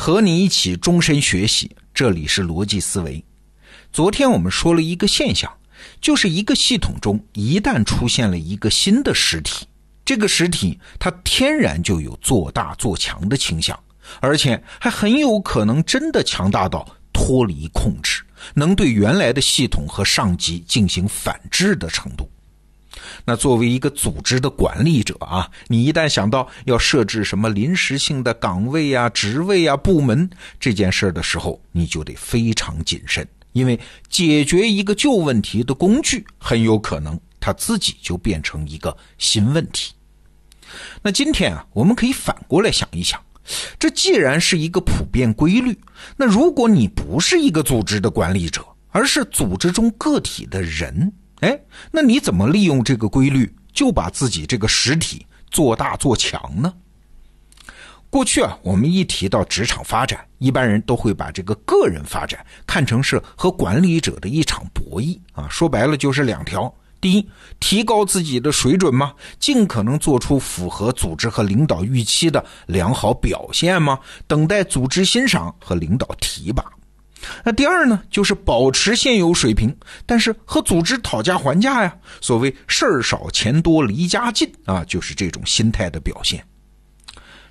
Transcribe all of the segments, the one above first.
和你一起终身学习，这里是逻辑思维。昨天我们说了一个现象，就是一个系统中一旦出现了一个新的实体，这个实体它天然就有做大做强的倾向，而且还很有可能真的强大到脱离控制，能对原来的系统和上级进行反制的程度。那作为一个组织的管理者啊，你一旦想到要设置什么临时性的岗位啊、职位啊、部门这件事的时候，你就得非常谨慎，因为解决一个旧问题的工具，很有可能它自己就变成一个新问题。那今天啊，我们可以反过来想一想，这既然是一个普遍规律，那如果你不是一个组织的管理者，而是组织中个体的人。哎，那你怎么利用这个规律，就把自己这个实体做大做强呢？过去啊，我们一提到职场发展，一般人都会把这个个人发展看成是和管理者的一场博弈啊。说白了就是两条：第一，提高自己的水准吗？尽可能做出符合组织和领导预期的良好表现吗？等待组织欣赏和领导提拔。那第二呢，就是保持现有水平，但是和组织讨价还价呀。所谓事儿少钱多离家近啊，就是这种心态的表现。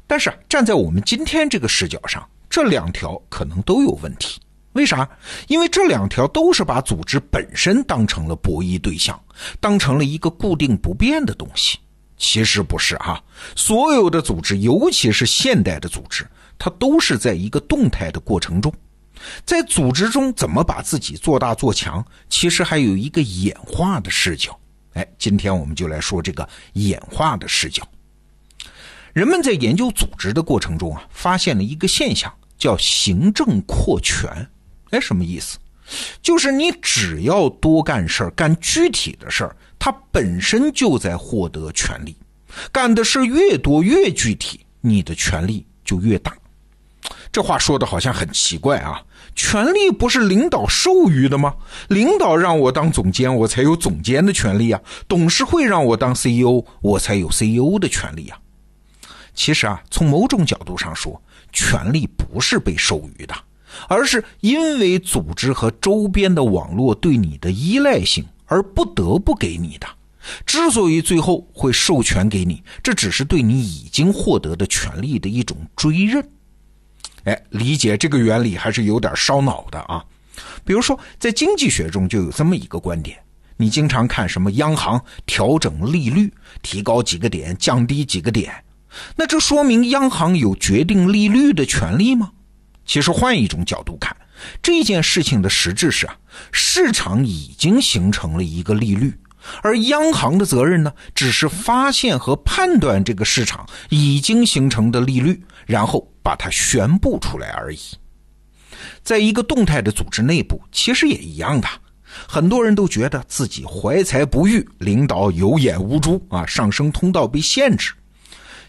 但是站在我们今天这个视角上，这两条可能都有问题。为啥？因为这两条都是把组织本身当成了博弈对象，当成了一个固定不变的东西。其实不是哈，所有的组织，尤其是现代的组织，它都是在一个动态的过程中。在组织中怎么把自己做大做强，其实还有一个演化的视角。哎，今天我们就来说这个演化的视角。人们在研究组织的过程中啊，发现了一个现象，叫行政扩权。哎，什么意思？就是你只要多干事，干具体的事，它本身就在获得权利。干的事越多越具体，你的权利就越大。这话说的好像很奇怪啊。权力不是领导授予的吗？领导让我当总监，我才有总监的权利啊；董事会让我当 CEO，我才有 CEO 的权利啊。其实啊，从某种角度上说，权力不是被授予的，而是因为组织和周边的网络对你的依赖性而不得不给你的。之所以最后会授权给你，这只是对你已经获得的权利的一种追认。哎，理解这个原理还是有点烧脑的啊。比如说，在经济学中就有这么一个观点：你经常看什么央行调整利率，提高几个点，降低几个点，那这说明央行有决定利率的权利吗？其实换一种角度看，这件事情的实质是啊，市场已经形成了一个利率，而央行的责任呢，只是发现和判断这个市场已经形成的利率，然后。把它宣布出来而已。在一个动态的组织内部，其实也一样的。很多人都觉得自己怀才不遇，领导有眼无珠啊，上升通道被限制。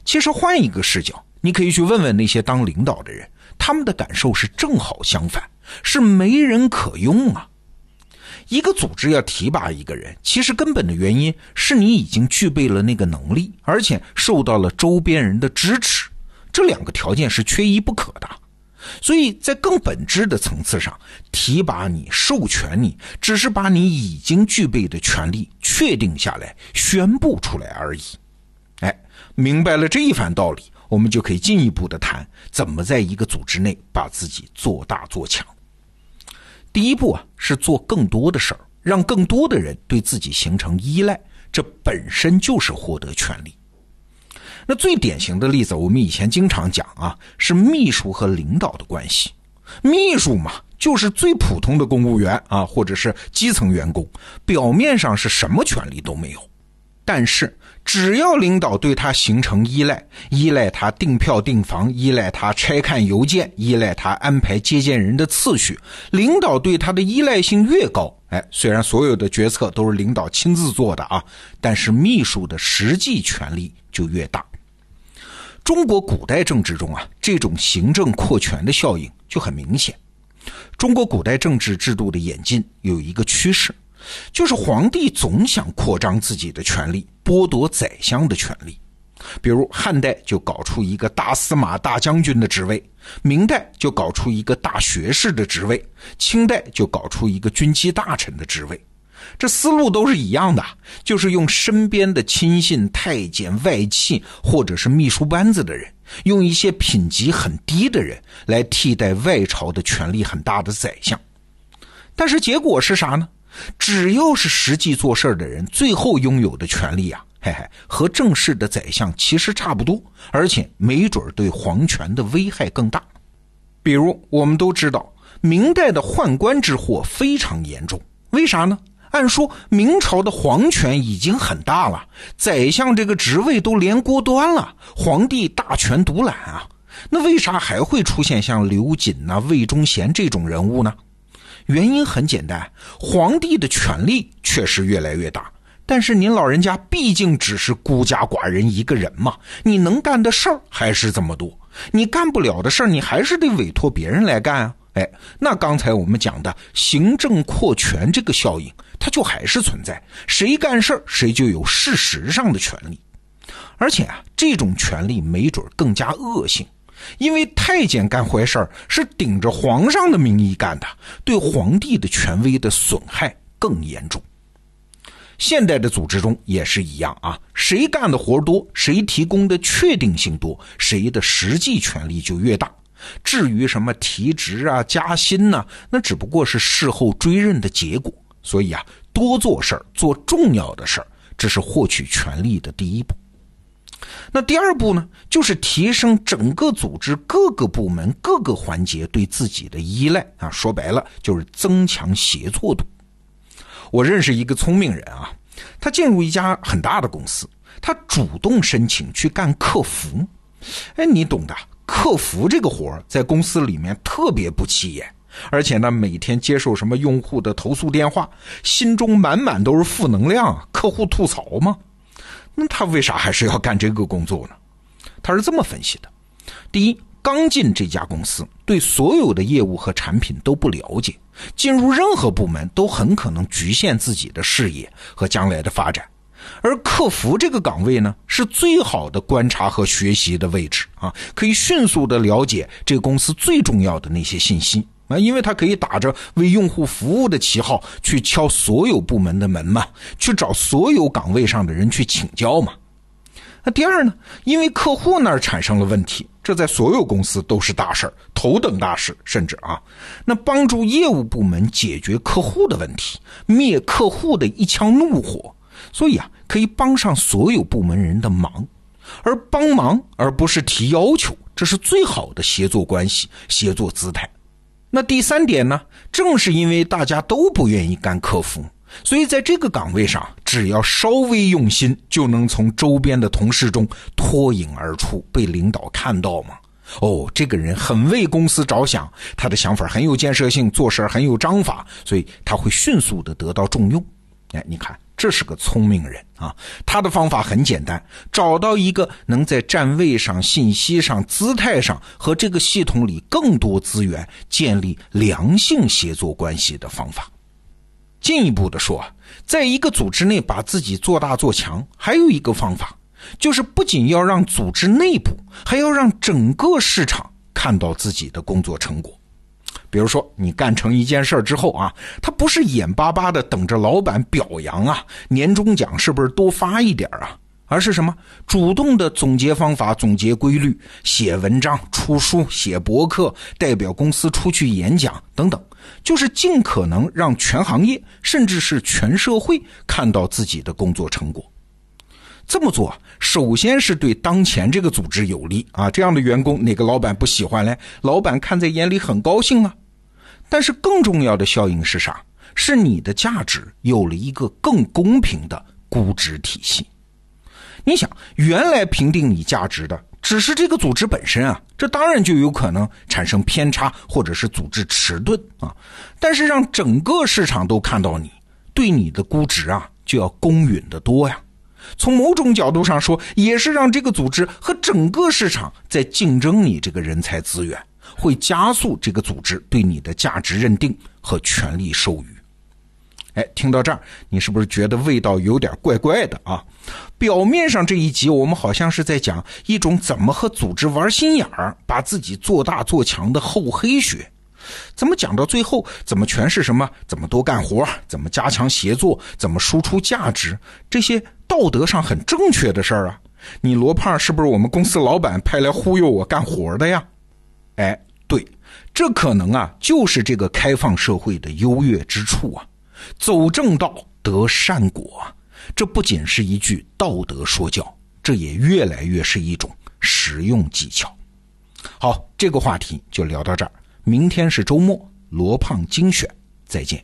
其实换一个视角，你可以去问问那些当领导的人，他们的感受是正好相反，是没人可用啊。一个组织要提拔一个人，其实根本的原因是你已经具备了那个能力，而且受到了周边人的支持。这两个条件是缺一不可的，所以在更本质的层次上，提拔你、授权你，只是把你已经具备的权利确定下来、宣布出来而已。哎，明白了这一番道理，我们就可以进一步的谈怎么在一个组织内把自己做大做强。第一步啊，是做更多的事儿，让更多的人对自己形成依赖，这本身就是获得权利。那最典型的例子，我们以前经常讲啊，是秘书和领导的关系。秘书嘛，就是最普通的公务员啊，或者是基层员工，表面上是什么权利都没有，但是只要领导对他形成依赖，依赖他订票订房，依赖他拆看邮件，依赖他安排接见人的次序，领导对他的依赖性越高，哎，虽然所有的决策都是领导亲自做的啊，但是秘书的实际权力就越大。中国古代政治中啊，这种行政扩权的效应就很明显。中国古代政治制度的演进有一个趋势，就是皇帝总想扩张自己的权力，剥夺宰相的权利。比如汉代就搞出一个大司马、大将军的职位，明代就搞出一个大学士的职位，清代就搞出一个军机大臣的职位。这思路都是一样的，就是用身边的亲信、太监、外戚或者是秘书班子的人，用一些品级很低的人来替代外朝的权力很大的宰相。但是结果是啥呢？只要是实际做事的人，最后拥有的权利啊，嘿嘿，和正式的宰相其实差不多，而且没准对皇权的危害更大。比如，我们都知道，明代的宦官之祸非常严重，为啥呢？按说明朝的皇权已经很大了，宰相这个职位都连锅端了，皇帝大权独揽啊，那为啥还会出现像刘瑾呐、魏忠贤这种人物呢？原因很简单，皇帝的权力确实越来越大，但是您老人家毕竟只是孤家寡人一个人嘛，你能干的事儿还是这么多，你干不了的事儿，你还是得委托别人来干啊。哎，那刚才我们讲的行政扩权这个效应，它就还是存在，谁干事谁就有事实上的权利，而且啊，这种权利没准更加恶性。因为太监干坏事是顶着皇上的名义干的，对皇帝的权威的损害更严重。现代的组织中也是一样啊，谁干的活多，谁提供的确定性多，谁的实际权力就越大。至于什么提职啊、加薪呢，那只不过是事后追认的结果。所以啊，多做事儿，做重要的事儿，这是获取权力的第一步。那第二步呢，就是提升整个组织各个部门各个环节对自己的依赖啊，说白了就是增强协作度。我认识一个聪明人啊，他进入一家很大的公司，他主动申请去干客服。哎，你懂的，客服这个活在公司里面特别不起眼，而且呢，每天接受什么用户的投诉电话，心中满满都是负能量，客户吐槽嘛。那他为啥还是要干这个工作呢？他是这么分析的：第一，刚进这家公司，对所有的业务和产品都不了解，进入任何部门都很可能局限自己的视野和将来的发展。而客服这个岗位呢，是最好的观察和学习的位置啊，可以迅速的了解这个公司最重要的那些信息。啊，因为他可以打着为用户服务的旗号去敲所有部门的门嘛，去找所有岗位上的人去请教嘛。那第二呢，因为客户那儿产生了问题，这在所有公司都是大事儿，头等大事，甚至啊，那帮助业务部门解决客户的问题，灭客户的一腔怒火，所以啊，可以帮上所有部门人的忙，而帮忙而不是提要求，这是最好的协作关系、协作姿态。那第三点呢？正是因为大家都不愿意干客服，所以在这个岗位上，只要稍微用心，就能从周边的同事中脱颖而出，被领导看到嘛。哦，这个人很为公司着想，他的想法很有建设性，做事很有章法，所以他会迅速的得到重用。哎，你看。这是个聪明人啊！他的方法很简单，找到一个能在站位上、信息上、姿态上和这个系统里更多资源建立良性协作关系的方法。进一步的说，在一个组织内把自己做大做强，还有一个方法，就是不仅要让组织内部，还要让整个市场看到自己的工作成果。比如说，你干成一件事之后啊，他不是眼巴巴的等着老板表扬啊，年终奖是不是多发一点啊？而是什么？主动的总结方法、总结规律、写文章、出书、写博客、代表公司出去演讲等等，就是尽可能让全行业甚至是全社会看到自己的工作成果。这么做，首先是对当前这个组织有利啊，这样的员工哪个老板不喜欢嘞？老板看在眼里很高兴啊。但是更重要的效应是啥？是你的价值有了一个更公平的估值体系。你想，原来评定你价值的只是这个组织本身啊，这当然就有可能产生偏差，或者是组织迟钝啊。但是让整个市场都看到你，对你的估值啊，就要公允的多呀。从某种角度上说，也是让这个组织和整个市场在竞争你这个人才资源。会加速这个组织对你的价值认定和权力授予。哎，听到这儿，你是不是觉得味道有点怪怪的啊？表面上这一集我们好像是在讲一种怎么和组织玩心眼儿，把自己做大做强的厚黑学，怎么讲到最后，怎么全是什么怎么多干活，怎么加强协作，怎么输出价值，这些道德上很正确的事儿啊？你罗胖是不是我们公司老板派来忽悠我干活的呀？哎，这可能啊就是这个开放社会的优越之处啊。走正道得善果，这不仅是一句道德说教，这也越来越是一种实用技巧。好，这个话题就聊到这儿。明天是周末，罗胖精选，再见。